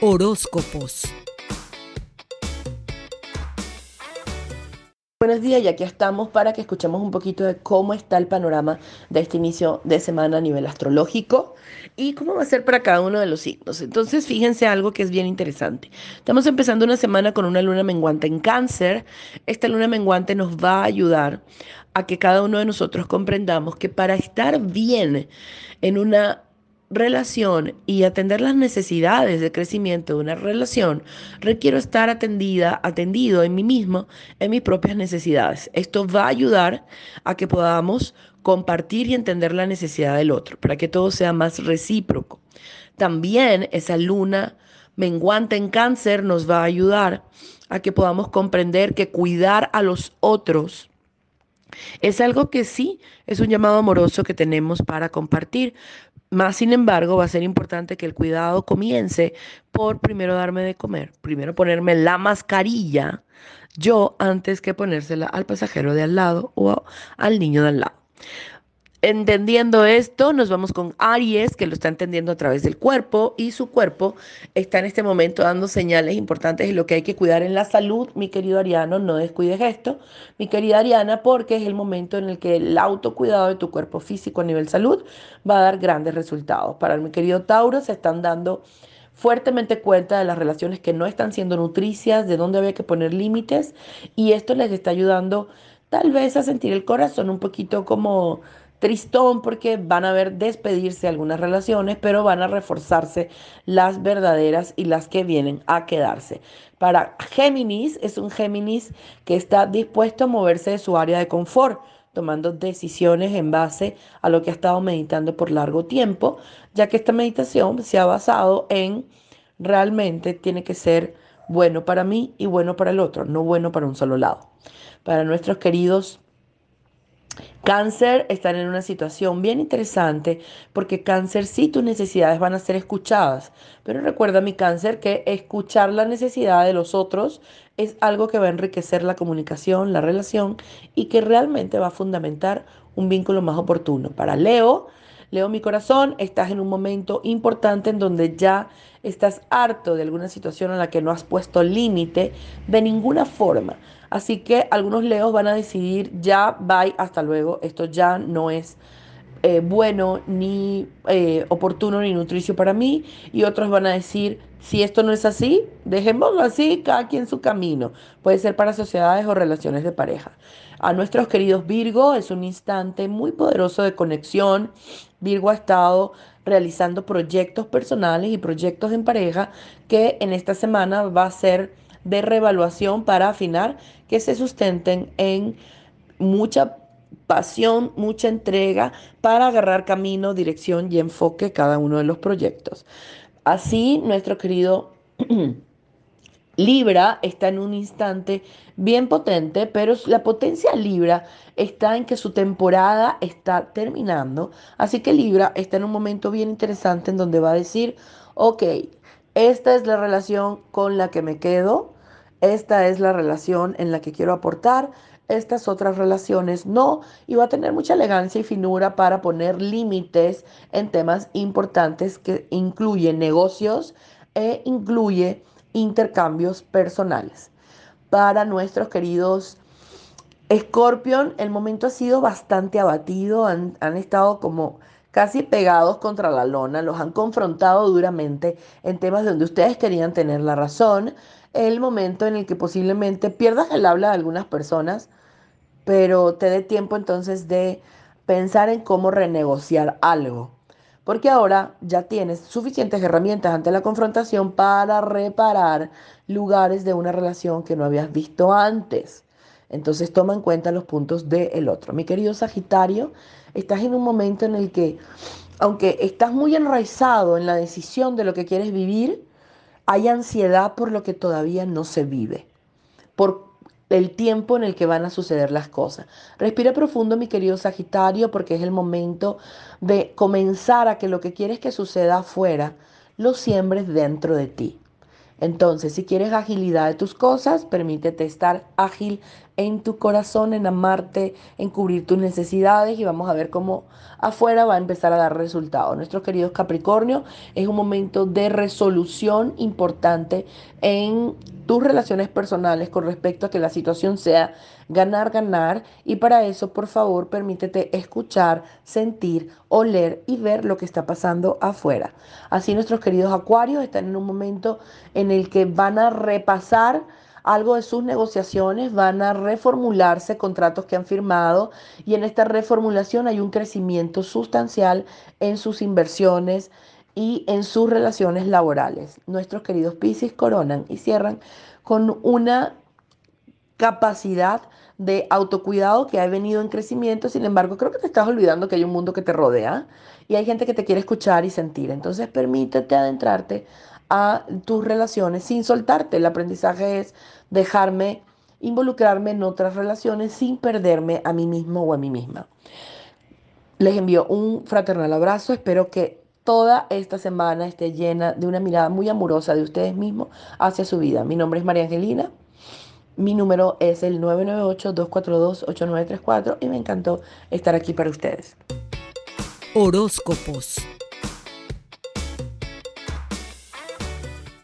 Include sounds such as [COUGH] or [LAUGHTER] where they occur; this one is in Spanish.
Horóscopos. Buenos días y aquí estamos para que escuchemos un poquito de cómo está el panorama de este inicio de semana a nivel astrológico y cómo va a ser para cada uno de los signos. Entonces, fíjense algo que es bien interesante. Estamos empezando una semana con una luna menguante en cáncer. Esta luna menguante nos va a ayudar a que cada uno de nosotros comprendamos que para estar bien en una relación y atender las necesidades de crecimiento de una relación, requiero estar atendida, atendido en mí mismo, en mis propias necesidades. Esto va a ayudar a que podamos compartir y entender la necesidad del otro, para que todo sea más recíproco. También esa luna menguante en cáncer nos va a ayudar a que podamos comprender que cuidar a los otros es algo que sí es un llamado amoroso que tenemos para compartir, más sin embargo, va a ser importante que el cuidado comience por primero darme de comer, primero ponerme la mascarilla yo antes que ponérsela al pasajero de al lado o al niño de al lado. Entendiendo esto, nos vamos con Aries, que lo está entendiendo a través del cuerpo y su cuerpo está en este momento dando señales importantes de lo que hay que cuidar en la salud. Mi querido Ariano, no descuides esto, mi querida Ariana, porque es el momento en el que el autocuidado de tu cuerpo físico a nivel salud va a dar grandes resultados. Para mi querido Tauro, se están dando fuertemente cuenta de las relaciones que no están siendo nutricias, de dónde había que poner límites y esto les está ayudando tal vez a sentir el corazón un poquito como tristón porque van a ver despedirse algunas relaciones, pero van a reforzarse las verdaderas y las que vienen a quedarse. Para Géminis es un Géminis que está dispuesto a moverse de su área de confort tomando decisiones en base a lo que ha estado meditando por largo tiempo, ya que esta meditación se ha basado en realmente tiene que ser bueno para mí y bueno para el otro, no bueno para un solo lado. Para nuestros queridos Cáncer están en una situación bien interesante porque cáncer sí tus necesidades van a ser escuchadas, pero recuerda mi cáncer que escuchar la necesidad de los otros es algo que va a enriquecer la comunicación, la relación y que realmente va a fundamentar un vínculo más oportuno. Para Leo, Leo mi corazón, estás en un momento importante en donde ya estás harto de alguna situación en la que no has puesto límite de ninguna forma. Así que algunos leos van a decidir ya, bye, hasta luego, esto ya no es eh, bueno, ni eh, oportuno, ni nutricio para mí. Y otros van a decir, si esto no es así, dejémoslo así, cada quien su camino. Puede ser para sociedades o relaciones de pareja. A nuestros queridos Virgo es un instante muy poderoso de conexión. Virgo ha estado realizando proyectos personales y proyectos en pareja que en esta semana va a ser de revaluación para afinar que se sustenten en mucha pasión, mucha entrega para agarrar camino, dirección y enfoque cada uno de los proyectos. Así, nuestro querido [CLEARS THROAT] Libra está en un instante bien potente, pero la potencia Libra está en que su temporada está terminando. Así que Libra está en un momento bien interesante en donde va a decir, ok, esta es la relación con la que me quedo, esta es la relación en la que quiero aportar, estas otras relaciones no, y va a tener mucha elegancia y finura para poner límites en temas importantes que incluyen negocios e incluye intercambios personales. Para nuestros queridos Scorpion, el momento ha sido bastante abatido, han, han estado como casi pegados contra la lona, los han confrontado duramente en temas donde ustedes querían tener la razón, el momento en el que posiblemente pierdas el habla de algunas personas, pero te dé tiempo entonces de pensar en cómo renegociar algo. Porque ahora ya tienes suficientes herramientas ante la confrontación para reparar lugares de una relación que no habías visto antes. Entonces toma en cuenta los puntos del otro. Mi querido Sagitario, estás en un momento en el que, aunque estás muy enraizado en la decisión de lo que quieres vivir, hay ansiedad por lo que todavía no se vive, por el tiempo en el que van a suceder las cosas. Respira profundo, mi querido Sagitario, porque es el momento de comenzar a que lo que quieres que suceda afuera, lo siembres dentro de ti. Entonces, si quieres agilidad de tus cosas, permítete estar ágil en tu corazón, en amarte, en cubrir tus necesidades y vamos a ver cómo afuera va a empezar a dar resultados. Nuestros queridos Capricornio, es un momento de resolución importante en tus relaciones personales con respecto a que la situación sea ganar, ganar. Y para eso, por favor, permítete escuchar, sentir, oler y ver lo que está pasando afuera. Así nuestros queridos acuarios están en un momento en el que van a repasar algo de sus negociaciones, van a reformularse contratos que han firmado y en esta reformulación hay un crecimiento sustancial en sus inversiones y en sus relaciones laborales. Nuestros queridos Piscis coronan y cierran con una capacidad de autocuidado que ha venido en crecimiento. Sin embargo, creo que te estás olvidando que hay un mundo que te rodea y hay gente que te quiere escuchar y sentir. Entonces, permítete adentrarte a tus relaciones sin soltarte. El aprendizaje es dejarme involucrarme en otras relaciones sin perderme a mí mismo o a mí misma. Les envío un fraternal abrazo. Espero que toda esta semana esté llena de una mirada muy amorosa de ustedes mismos hacia su vida. Mi nombre es María Angelina. Mi número es el 998-242-8934 y me encantó estar aquí para ustedes. Horóscopos